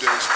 days.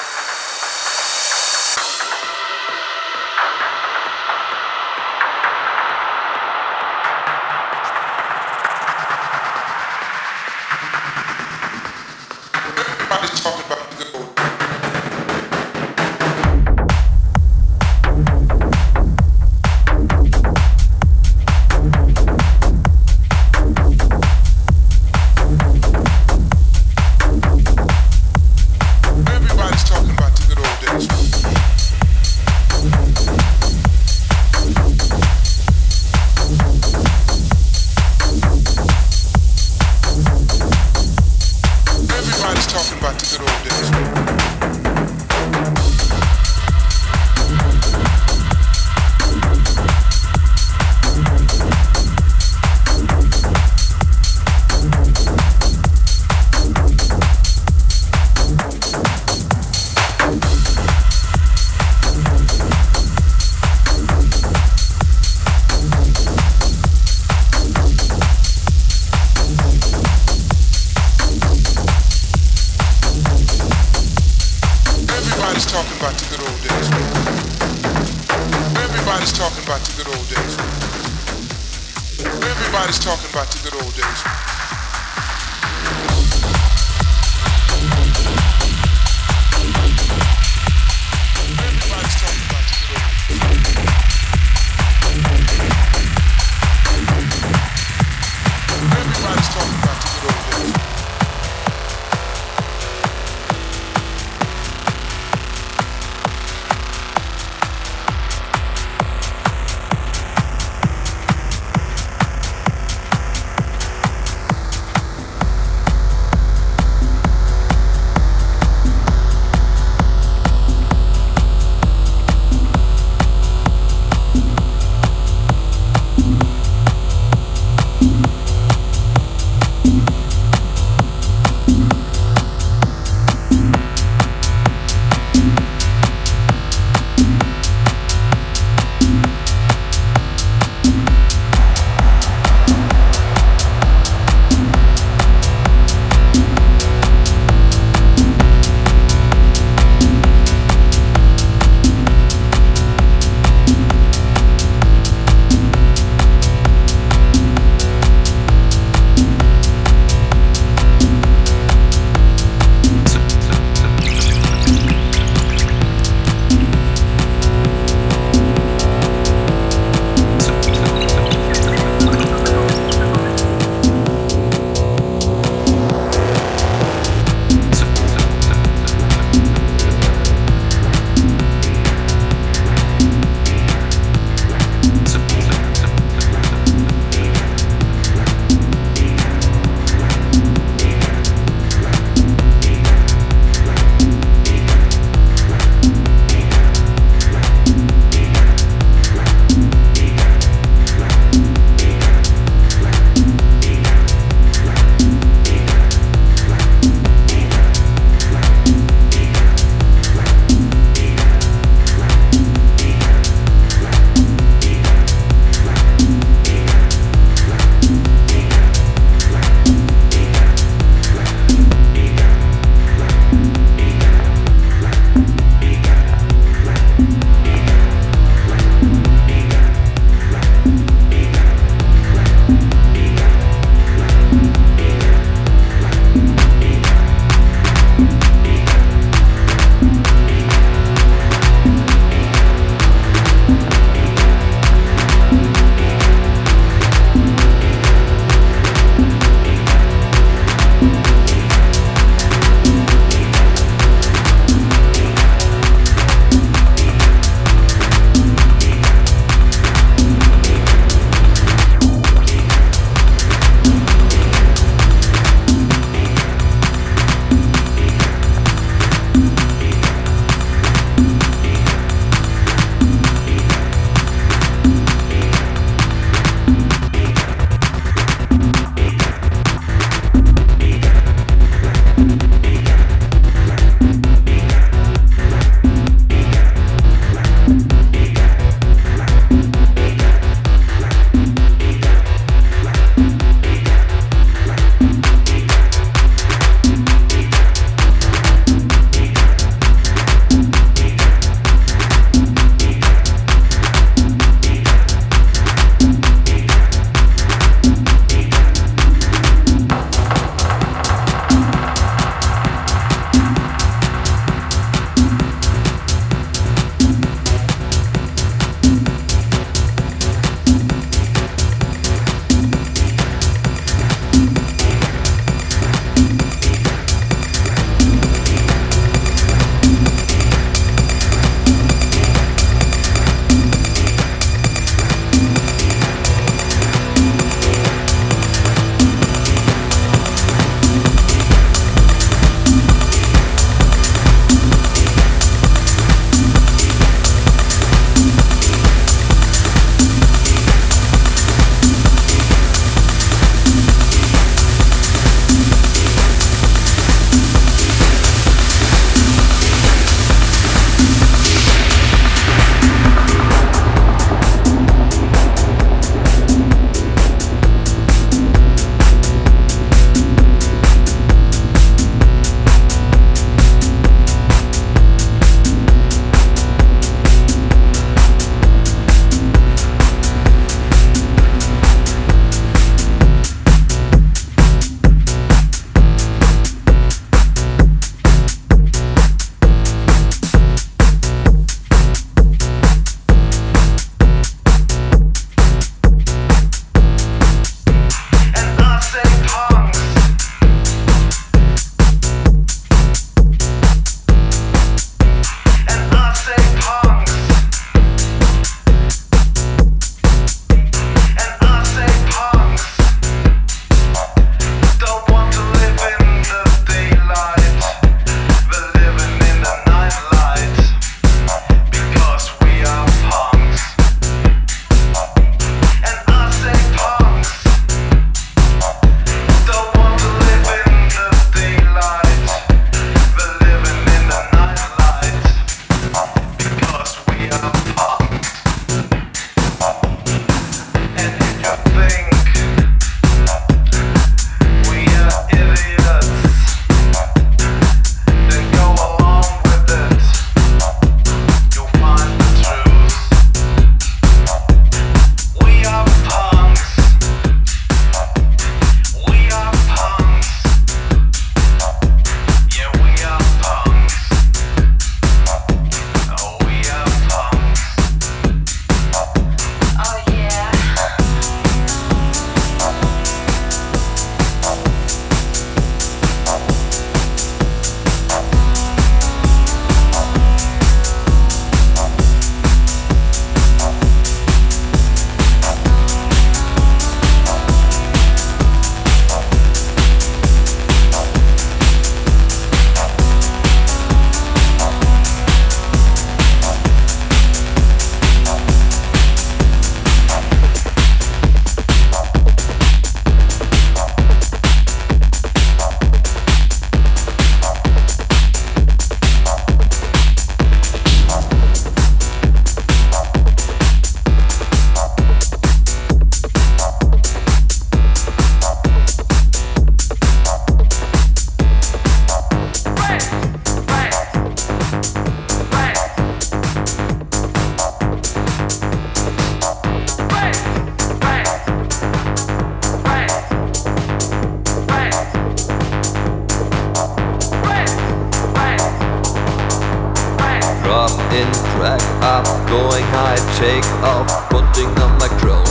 drop in, drag up, going high, take off, putting on my crown.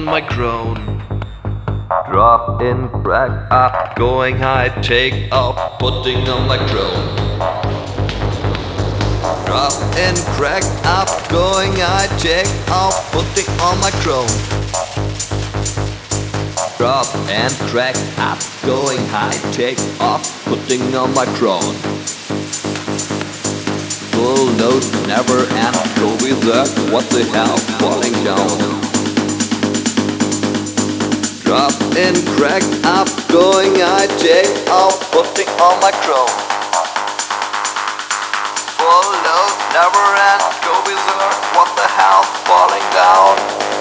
On my crown. Drop in, crack up, going high, take off, putting on my crown. Drop in, crack up, going high, take off, putting on my crown. Drop and crack up, going high, take off, putting on my crown full note, never end. Go with that, what the hell, falling down. Drop in, crack up, going I take off, putting on my crown. Full note, never end. Go that, what the hell, falling down.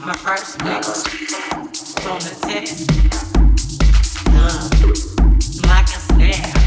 My first mix on the test. Love, like a snare.